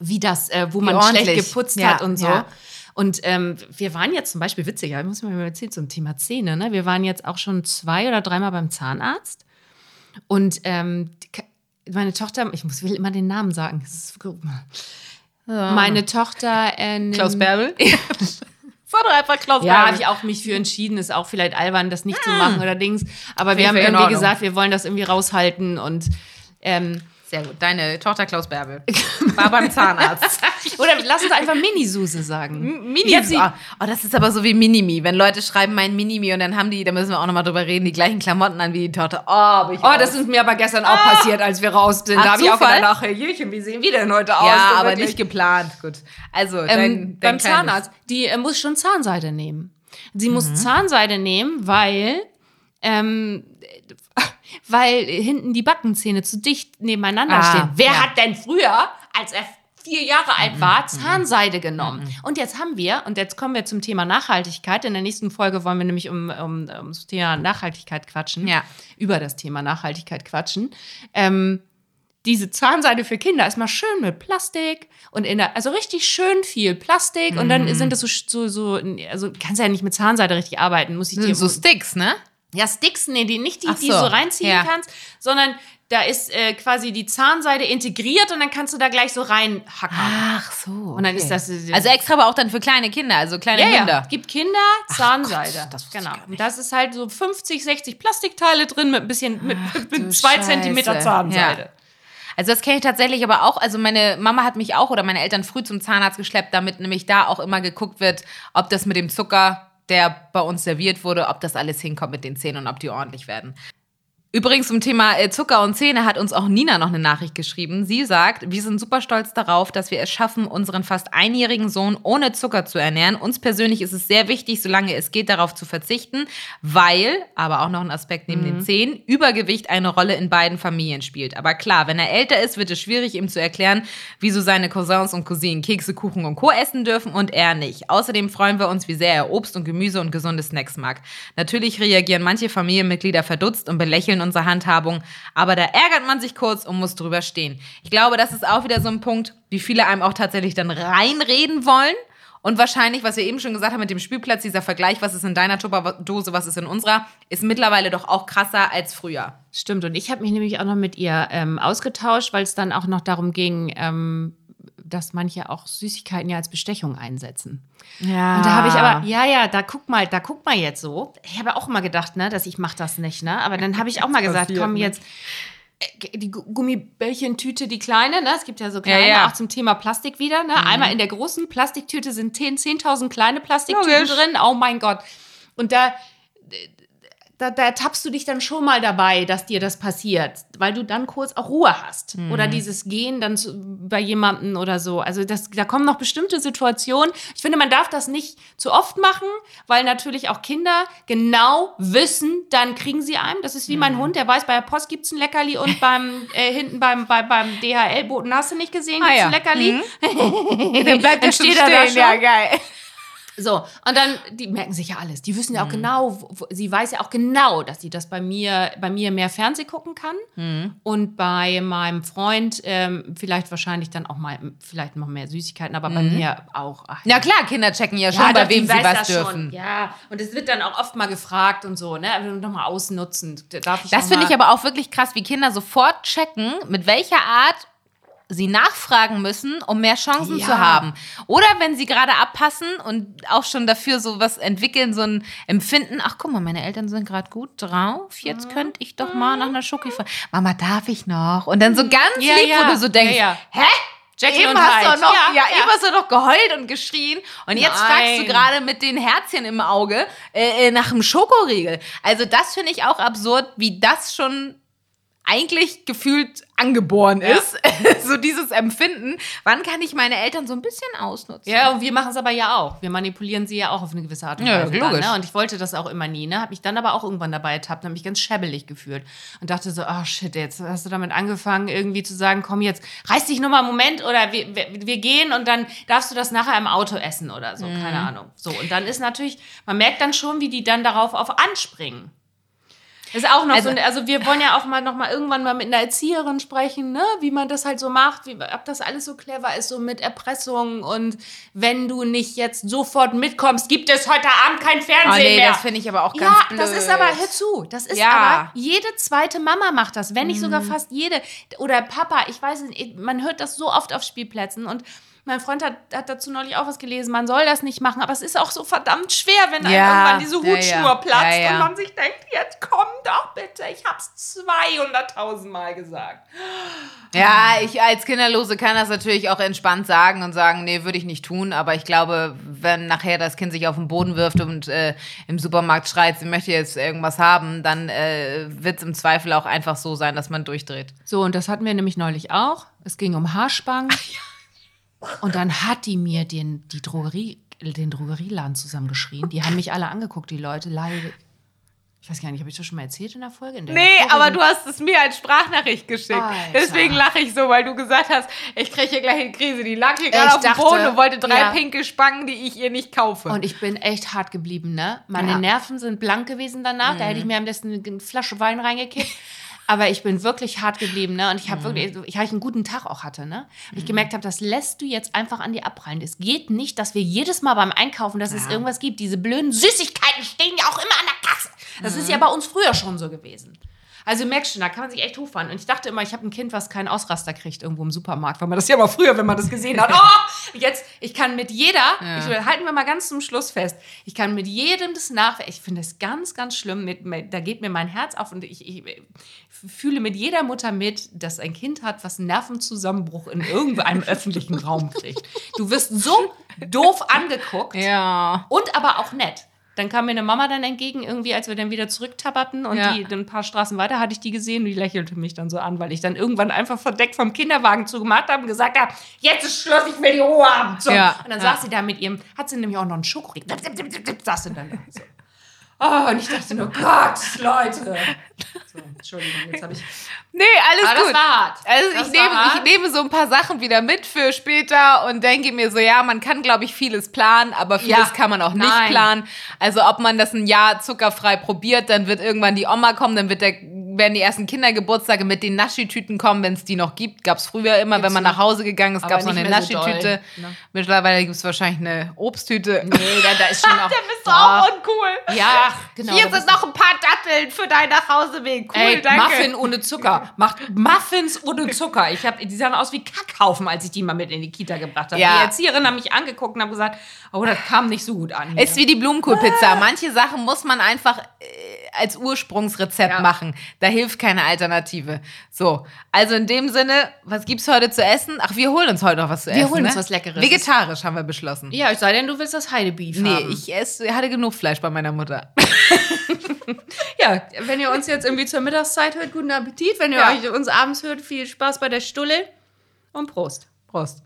wie das, äh, wo man ordentlich. schlecht geputzt Ja, hat und so. ja. Und ähm, wir waren jetzt zum Beispiel, witziger, muss man mir mal erzählen zum Thema Zähne, ne? Wir waren jetzt auch schon zwei oder dreimal beim Zahnarzt. Und ähm, meine Tochter, ich muss will immer den Namen sagen. Das ist, guck mal. Meine Tochter äh, Klaus Bärbel? (laughs) Sag doch einfach Klaus ja, habe ich auch mich für entschieden. Ist auch vielleicht albern, das nicht zu machen oder Dings. Aber wir haben irgendwie gesagt, wir wollen das irgendwie raushalten und ähm, Sehr gut. Deine Tochter Klaus Bärbel war beim Zahnarzt. (laughs) oder lass uns einfach Mini-Suse sagen. Mini Jetzt sie- oh, das ist aber so wie Minimi. Wenn Leute schreiben mein Minimi und dann haben die, da müssen wir auch nochmal drüber reden, die gleichen Klamotten an wie die Tochter. Oh, aber ich Oh, das ist mir aber gestern auch passiert, als wir raus sind. Ach, da habe ich auch gedacht, ach, Jürchen, wie sehen wir denn heute aus? Ja, aber wirklich. nicht geplant. Gut. Also, ähm, dein, dein beim Zahnarzt. Die äh, muss schon Zahnseide nehmen. Sie Mhm. muss Zahnseide nehmen, weil, ähm, weil hinten die Backenzähne zu dicht nebeneinander Ah, stehen. Wer ja. Mhm, hat denn früher, als er vier Jahre alt war, Zahnseide genommen? Und jetzt haben wir, und jetzt kommen wir zum Thema Nachhaltigkeit. In der nächsten Folge wollen wir nämlich um, um, um das Thema Nachhaltigkeit quatschen. Ja. Über das Thema Nachhaltigkeit quatschen. Ähm, diese Zahnseide für Kinder ist mal schön mit Plastik und in der, also richtig schön viel Plastik und Mhm. dann sind das so, so, so, also kannst ja nicht mit Zahnseide richtig arbeiten, muss ich dir so Sticks, ne? Ja, Sticks, nee, die nicht die, Ach die du so, so reinziehen ja. kannst, sondern da ist äh, quasi die Zahnseide integriert und dann kannst du da gleich so reinhackern. Ach so. Und dann ist das äh, Also extra aber auch dann für kleine Kinder, also kleine ja, Kinder. ja, gibt Kinder Zahnseide. Gott, das genau. Und das ist halt so 50, 60 Plastikteile drin mit ein bisschen mit, (laughs) du mit zwei Scheiße. Zentimeter Zahnseide. Ja. Also das kenne ich tatsächlich aber auch. Also meine Mama hat mich auch oder meine Eltern früh zum Zahnarzt geschleppt, damit nämlich da auch immer geguckt wird, ob das mit dem Zucker, der bei uns serviert wurde, ob das alles hinkommt mit den Zähnen und ob die ordentlich werden. Übrigens zum Thema äh, Zucker und Zähne hat uns auch Nina noch eine Nachricht geschrieben. Sie sagt, wir sind super stolz darauf, dass wir es schaffen, unseren fast einjährigen Sohn ohne Zucker zu ernähren. Uns persönlich ist es sehr wichtig, solange es geht, darauf zu verzichten, weil, aber auch noch ein Aspekt neben den Zähnen, Übergewicht eine Rolle in beiden Familien spielt. Aber klar, wenn er älter ist, wird es schwierig, ihm zu erklären, wieso seine Cousins und Cousinen Kekse, Kuchen und Co. essen dürfen und er nicht. Außerdem freuen wir uns, wie sehr er Obst und Gemüse und gesunde Snacks mag. Natürlich reagieren manche Familienmitglieder verdutzt und belächeln unsere Handhabung, aber da ärgert man sich kurz und muss drüber stehen. Ich glaube, das ist auch wieder so ein Punkt, wie viele einem auch tatsächlich dann reinreden wollen. Und wahrscheinlich, was wir eben schon gesagt haben mit dem Spielplatz, dieser Vergleich, was ist in deiner Tupperdose, was ist in unserer, ist mittlerweile doch auch krasser als früher. Stimmt, und ich habe mich nämlich auch noch mit ihr ähm, ausgetauscht, weil es dann auch noch darum ging, ähm, dass manche auch Süßigkeiten ja als Bestechung einsetzen. Ja. Und da habe ich aber, ja, ja, da guck mal, da guck mal jetzt so. Ich habe auch mal gedacht, ne, dass ich mache das nicht, ne? Aber dann habe ich (laughs) auch mal gesagt, komm jetzt, äh, die Gu- Gummibällchentüte, die kleine, ne? Es gibt ja so kleine, Ja, ja. auch zum Thema Plastik wieder, ne? Einmal in der großen Plastiktüte sind 10 10.000 kleine Plastiktüten Logisch. drin. Oh mein Gott. Und da da, da tappst du dich dann schon mal dabei, dass dir das passiert, weil du dann kurz auch Ruhe hast. Mhm. Oder dieses Gehen dann zu, bei jemandem oder so. Also das, da kommen noch bestimmte Situationen. Ich finde, man darf das nicht zu oft machen, weil natürlich auch Kinder genau wissen, dann kriegen sie einem. Das ist wie Mhm. mein Hund, der weiß, bei der Post gibt's ein Leckerli und (laughs) beim äh, hinten beim, bei, beim DHL-Boten hast du nicht gesehen, Ah gibt's ja. ein Leckerli. Mhm. (laughs) Dann bleibt Dann schon steht er da stehen. Ja, schon. geil. So, und dann, die merken sich ja alles. Die wissen ja Mhm. auch genau, wo, sie weiß ja auch genau, dass sie das bei mir, bei mir mehr Fernseh gucken kann. Mhm. Und bei meinem Freund ähm, vielleicht wahrscheinlich dann auch mal, vielleicht noch mehr Süßigkeiten, aber bei mir auch. Ach, Ja klar, Kinder checken ja schon, ja, bei doch, wem sie was das dürfen. Schon. Ja, und es wird dann auch oft mal gefragt und so, ne? Aber nochmal ausnutzen. Darf ich Das finde ich aber auch wirklich krass, wie Kinder sofort checken, mit welcher Art sie nachfragen müssen, um mehr Chancen Ja. zu haben. Oder wenn sie gerade abpassen und auch schon dafür so was entwickeln, so ein Empfinden, ach guck mal, meine Eltern sind gerade gut drauf, jetzt könnte ich doch mal nach einer Schoki fragen. Mama, darf ich noch? Und dann so ganz Ja, lieb, ja. wo du so denkst, Ja, ja. hä? Jekyll eben und hast du Hyde. noch, ja, Ja, eben ja. hast du noch geheult und geschrien und jetzt Nein. fragst du gerade mit den Herzchen im Auge äh, äh, nach einem Schokoriegel. Also das finde ich auch absurd, wie das schon eigentlich gefühlt angeboren ist. (laughs) so dieses Empfinden. Wann kann ich meine Eltern so ein bisschen ausnutzen? Ja, und wir machen es aber ja auch. Wir manipulieren sie ja auch auf eine gewisse Art und Ja, Weise. logisch. Dann, ne? Und ich wollte das auch immer nie, ne? Hab mich dann aber auch irgendwann dabei ertappt, habe mich ganz schäbelig gefühlt und dachte so, oh shit, jetzt hast du damit angefangen, irgendwie zu sagen, komm jetzt, reiß dich nur mal einen Moment oder wir, wir, wir gehen und dann darfst du das nachher im Auto essen oder so, Mhm. keine Ahnung. So, und dann ist natürlich, man merkt dann schon, wie die dann darauf auf anspringen. Ist auch noch Also- so, also wir wollen ja auch mal noch mal irgendwann mal mit einer Erzieherin sprechen, ne? wie man das halt so macht, wie, ob das alles so clever ist, so mit Erpressung und wenn du nicht jetzt sofort mitkommst, gibt es heute Abend kein Oh Fernsehen nee, mehr. das finde ich aber auch ganz ja, blöd. das ist aber, hör zu, das ist Ja. aber, jede zweite Mama macht das, wenn nicht Mhm. sogar fast jede. Oder Papa, ich weiß nicht, man hört das so oft auf Spielplätzen und mein Freund hat, hat dazu neulich auch was gelesen, man soll das nicht machen, aber es ist auch so verdammt schwer, wenn einem Ja, irgendwann diese ja, Hutschnur ja. platzt Ja, ja. und man sich denkt, jetzt komm doch bitte, ich hab's 200.000 Mal gesagt. Ja, ich als Kinderlose kann das natürlich auch entspannt sagen und sagen, nee, würde ich nicht tun. Aber ich glaube, wenn nachher das Kind sich auf den Boden wirft und äh, im Supermarkt schreit, sie möchte jetzt irgendwas haben, dann äh, wird es im Zweifel auch einfach so sein, dass man durchdreht. So, und das hatten wir nämlich neulich auch. Es ging um Haarspangen. (laughs) Und dann hat die mir den, die Drogerie, den Drogerieladen zusammengeschrien. Die haben mich alle angeguckt, die Leute, leider. Ich weiß gar nicht, habe ich das schon mal erzählt in der Folge? In der Nee, vorigen? aber du hast es mir als Sprachnachricht geschickt. Alter. Deswegen lache ich so, weil du gesagt hast, ich kriege hier gleich eine Krise. Die lag hier gerade auf dem Boden und wollte drei ja. pinke Spangen, die ich ihr nicht kaufe. Und ich bin echt hart geblieben, ne? Meine Ja. Mhm. Nerven sind blank gewesen danach. Da hätte ich mir am besten eine Flasche Wein reingekippt. (laughs) Aber ich bin wirklich hart geblieben, ne? Und ich Mhm. habe wirklich, ich habe einen guten Tag auch hatte, ne? Und ich gemerkt habe, das lässt du jetzt einfach an dir abprallen. Es geht nicht, dass wir jedes Mal beim Einkaufen, dass es irgendwas gibt. Diese blöden Süßigkeiten stehen ja auch immer an der Kasse. Das ist ja Mhm. bei uns früher schon so gewesen. Also du merkst schon, da kann man sich echt hochfahren. Und ich dachte immer, ich habe ein Kind, was keinen Ausraster kriegt irgendwo im Supermarkt, weil man das ja mal früher, wenn man das gesehen hat. (laughs) Oh, jetzt, ich kann mit jeder, ich, halten wir mal ganz zum Schluss fest, ich kann mit jedem das nach. Ich finde das ganz, ganz schlimm. Mit, mit, da geht mir mein Herz auf und ich, ich fühle mit jeder Mutter mit, dass ein Kind hat, was einen Nervenzusammenbruch in irgendeinem (laughs) öffentlichen Raum kriegt. Du wirst so doof angeguckt. ja. Und aber auch nett. Dann kam mir eine Mama dann entgegen, irgendwie, als wir dann wieder zurücktabberten und Ja. die ein paar Straßen weiter hatte ich die gesehen und die lächelte mich dann so an, weil ich dann irgendwann einfach verdeckt vom Kinderwagen zugemacht habe und gesagt habe, jetzt ist Schluss, ich will die Ruhe haben. So. Ja, Und dann ja. saß sie da mit ihrem, hat sie nämlich auch noch einen Schokoriegel, saß sie dann da so. Oh, und ich dachte nur, Gott, Leute. So, Entschuldigung, jetzt habe ich. Nee, alles Aber das gut. war hart. Also Das ich nehme, hart. ich nehme so ein paar Sachen wieder mit für später und denke mir so, ja, man kann, glaube ich, vieles planen, aber vieles Ja. kann man auch nicht Nein. planen. Also ob man das ein Jahr zuckerfrei probiert, dann wird irgendwann die Oma kommen, dann wird der, werden die ersten Kindergeburtstage mit den Naschitüten kommen, wenn es die noch gibt. Gab es früher immer, wenn man noch. nach Hause gegangen ist, gab es noch eine so Naschitüte. doll, ne? Mittlerweile gibt es wahrscheinlich eine Obsttüte. Nee, da, da ist schon (laughs) auch. Da bist du auch uncool. Ja, genau. Hier sind noch ein paar Datteln für deinen Nachhauseweg. Cool, Ey, danke. Muffin ohne Zucker. Macht Muffins ohne Zucker. Ich hab, die sahen aus wie Kackhaufen, als ich die mal mit in die Kita gebracht habe. Ja. Die Erzieherin haben mich angeguckt und haben gesagt, oh, das kam nicht so gut an. hier. Ist wie die Blumenkohlpizza. Manche Sachen muss man einfach, äh, als Ursprungsrezept Ja. machen. Da hilft keine Alternative. So, also in dem Sinne, was gibt's heute zu essen? Ach, wir holen uns heute noch was zu Wir essen. holen uns ne? was Leckeres. Vegetarisch haben wir beschlossen. Ja, es sei denn, du willst das Heidebeef Nee, haben. ich esse, hatte genug Fleisch bei meiner Mutter. (laughs) Ja, wenn ihr uns jetzt irgendwie zur Mittagszeit hört, guten Appetit. Wenn ihr Ja. euch uns abends hört, viel Spaß bei der Stulle. Und Prost. Prost.